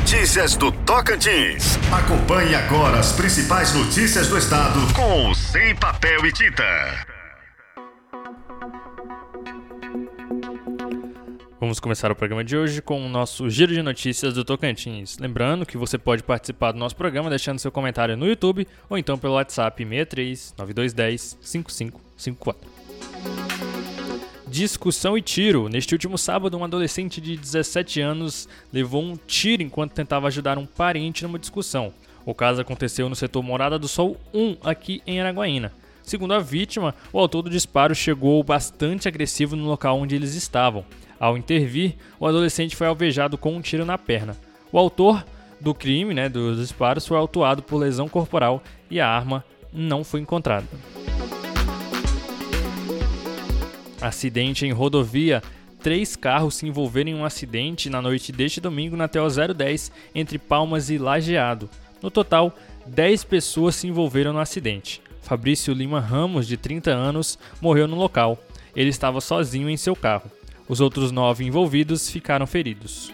Notícias do Tocantins. Acompanhe agora as principais notícias do estado com Sem Papel e Tinta. Vamos começar o programa de hoje com o nosso giro de notícias do Tocantins. Lembrando que você pode participar do nosso programa deixando seu comentário no YouTube ou então pelo WhatsApp 63 9210 5554. Discussão e tiro. Neste último sábado, um adolescente de 17 anos levou um tiro enquanto tentava ajudar um parente numa discussão. O caso aconteceu no setor Morada do Sol 1, aqui em Araguaína. Segundo a vítima, o autor do disparo chegou bastante agressivo no local onde eles estavam. Ao intervir, o adolescente foi alvejado com um tiro na perna. O autor do crime, né, dos disparos, foi autuado por lesão corporal e a arma não foi encontrada. Acidente em rodovia. Três carros se envolveram em um acidente na noite deste domingo na TO 010 entre Palmas e Lajeado. No total, 10 pessoas se envolveram no acidente. Fabrício Lima Ramos, de 30 anos, morreu no local. Ele estava sozinho em seu carro. Os outros nove envolvidos ficaram feridos.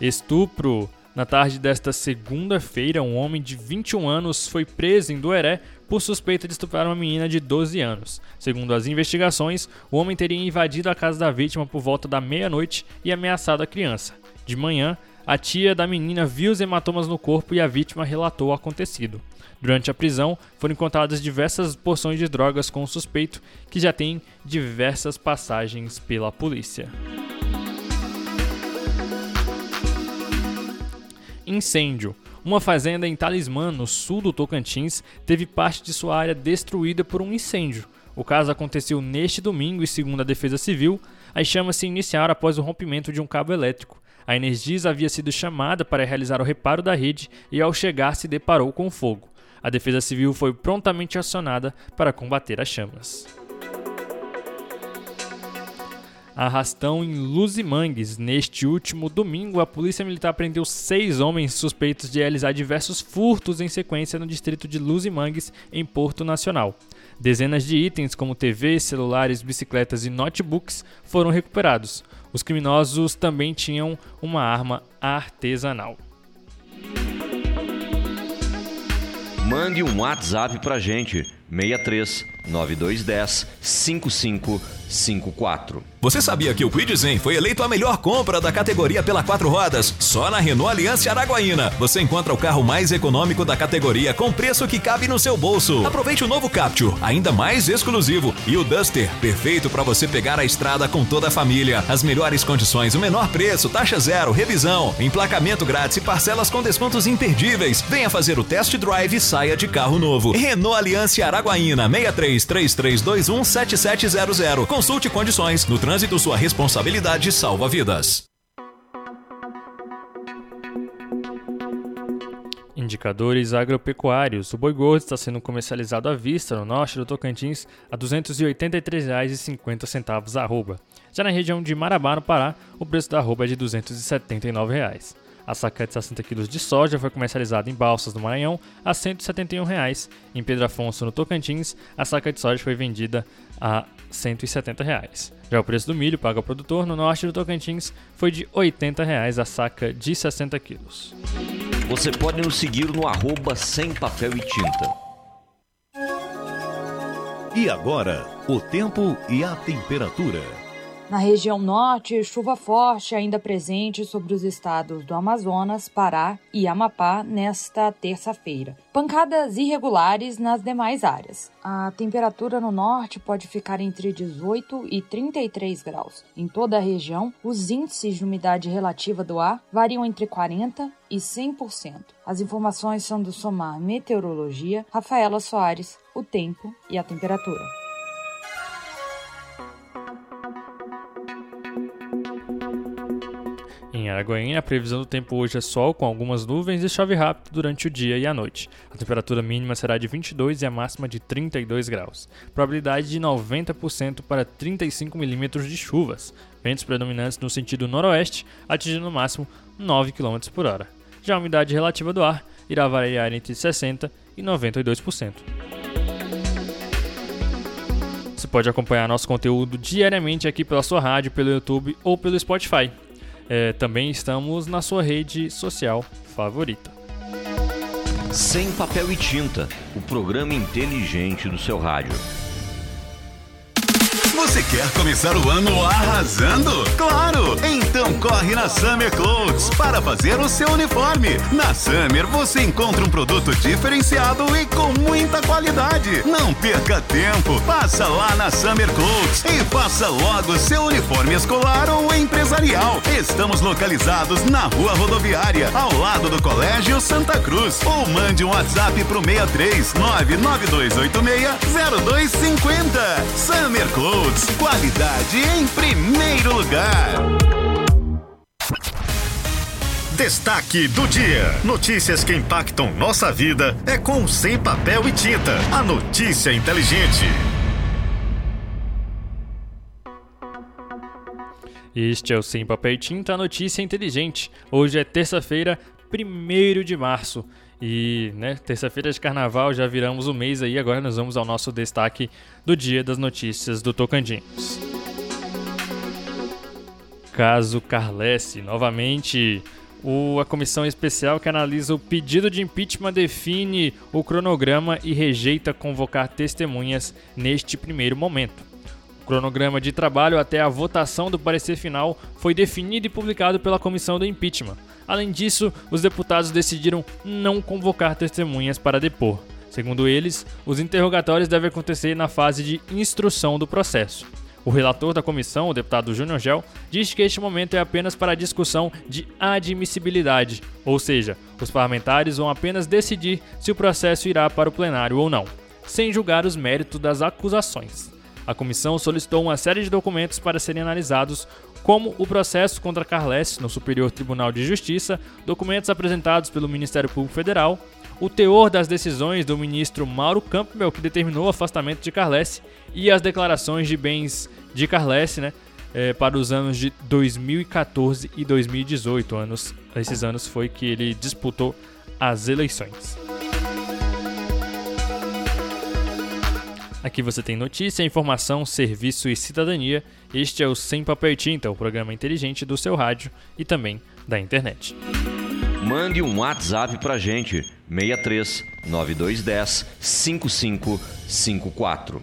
Estupro. Na tarde desta segunda-feira, um homem de 21 anos foi preso em Dueré por suspeita de estuprar uma menina de 12 anos. Segundo as investigações, o homem teria invadido a casa da vítima por volta da meia-noite e ameaçado a criança. De manhã, a tia da menina viu os hematomas no corpo e a vítima relatou o acontecido. Durante a prisão, foram encontradas diversas porções de drogas com o suspeito, que já tem diversas passagens pela polícia. Incêndio. Uma fazenda em Talismã, no sul do Tocantins, teve parte de sua área destruída por um incêndio. O caso aconteceu neste domingo e, segundo a Defesa Civil, as chamas se iniciaram após o rompimento de um cabo elétrico. A Energisa havia sido chamada para realizar o reparo da rede e, ao chegar, se deparou com fogo. A Defesa Civil foi prontamente acionada para combater as chamas. Arrastão em Luzimangues. Neste último domingo, a Polícia Militar prendeu seis homens suspeitos de realizar diversos furtos em sequência no distrito de Luzimangues, em Porto Nacional. Dezenas de itens, como TVs, celulares, bicicletas e notebooks, foram recuperados. Os criminosos também tinham uma arma artesanal. Mande um WhatsApp pra gente, 63 9210 5554. Você sabia que o Quid Zen foi eleito a melhor compra da categoria pela quatro rodas? Só na Renault Aliança Araguaína. Você encontra o carro mais econômico da categoria com preço que cabe no seu bolso. Aproveite o novo Capture, ainda mais exclusivo, e o Duster, perfeito para você pegar a estrada com toda a família. As melhores condições, o menor preço, taxa zero, revisão, emplacamento grátis e parcelas com descontos imperdíveis. Venha fazer o test drive e saia de carro novo. Renault Aliança Araguaína 633321 7700. Consulte condições no trânsito, sua responsabilidade salva vidas. Indicadores agropecuários. O boi gordo está sendo comercializado à vista no norte do Tocantins a R$ 283,50 a arroba. Já na região de Marabá, no Pará, o preço da arroba é de 279 reais. A saca de 60 kg de soja foi comercializada em Balsas, no Maranhão, a 171 reais. Em Pedro Afonso, no Tocantins, a saca de soja foi vendida a 170 reais. Já o preço do milho pago ao produtor no norte do Tocantins foi de 80 reais a saca de 60 quilos. Você pode nos seguir no arroba sem papel e tinta. E agora, o tempo e a temperatura. Na região norte, chuva forte ainda presente sobre os estados do Amazonas, Pará e Amapá nesta terça-feira. Pancadas irregulares nas demais áreas. A temperatura no norte pode ficar entre 18 e 33 graus. Em toda a região, os índices de umidade relativa do ar variam entre 40 e 100%. As informações são do Somar Meteorologia, Rafaela Soares, o tempo e a temperatura. Em Araguaína, a previsão do tempo hoje é sol com algumas nuvens e chove rápido durante o dia e a noite. A temperatura mínima será de 22 e a máxima de 32 graus. Probabilidade de 90% para 35 milímetros de chuvas. Ventos predominantes no sentido noroeste, atingindo no máximo 9 km por hora. Já a umidade relativa do ar irá variar entre 60% e 92%. Você pode acompanhar nosso conteúdo diariamente aqui pela sua rádio, pelo YouTube ou pelo Spotify. É, também estamos na sua rede social favorita. Sem papel e tinta, o programa inteligente do seu rádio. Você quer começar o ano arrasando? Claro! Então corre na Summer Clothes para fazer o seu uniforme. Na Summer você encontra um produto diferenciado e com muita qualidade. Não perca tempo. Passa lá na Summer Clothes e faça logo seu uniforme escolar ou empresarial. Estamos localizados na Rua Rodoviária, ao lado do Colégio Santa Cruz. Ou mande um WhatsApp pro 63 99286 0250. Summer Clothes qualidade em primeiro lugar. Destaque do dia: Notícias que impactam nossa vida é com Sem Papel e Tinta. A notícia inteligente. Este é o Sem Papel e Tinta, a notícia inteligente. Hoje é terça-feira, 1 de março. E, né, terça-feira de carnaval, já viramos o mês aí, agora nós vamos ao nosso destaque do dia das notícias do Tocantins. Caso Carlesse, novamente, o, a comissão especial que analisa o pedido de impeachment define o cronograma e rejeita convocar testemunhas neste primeiro momento. Cronograma de trabalho até a votação do parecer final foi definido e publicado pela comissão do impeachment. Além disso, os deputados decidiram não convocar testemunhas para depor. Segundo eles, os interrogatórios devem acontecer na fase de instrução do processo. O relator da comissão, o deputado Júnior Gel, diz que este momento é apenas para a discussão de admissibilidade, ou seja, os parlamentares vão apenas decidir se o processo irá para o plenário ou não, sem julgar os méritos das acusações. A comissão solicitou uma série de documentos para serem analisados, como o processo contra Carles no Superior Tribunal de Justiça, documentos apresentados pelo Ministério Público Federal, o teor das decisões do ministro Mauro Campbell, que determinou o afastamento de Carles, e as declarações de bens de Carles, né, é, para os anos de 2014 e 2018. Anos, esses anos foi que ele disputou as eleições. Aqui você tem notícia, informação, serviço e cidadania. Este é o Sem Papel e Tinta, o programa inteligente do seu rádio e também da internet. Mande um WhatsApp pra gente, 63 9210 5554.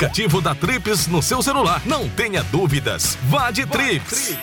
aplicativo da Trips no seu celular. Não tenha dúvidas. Vá de Trips.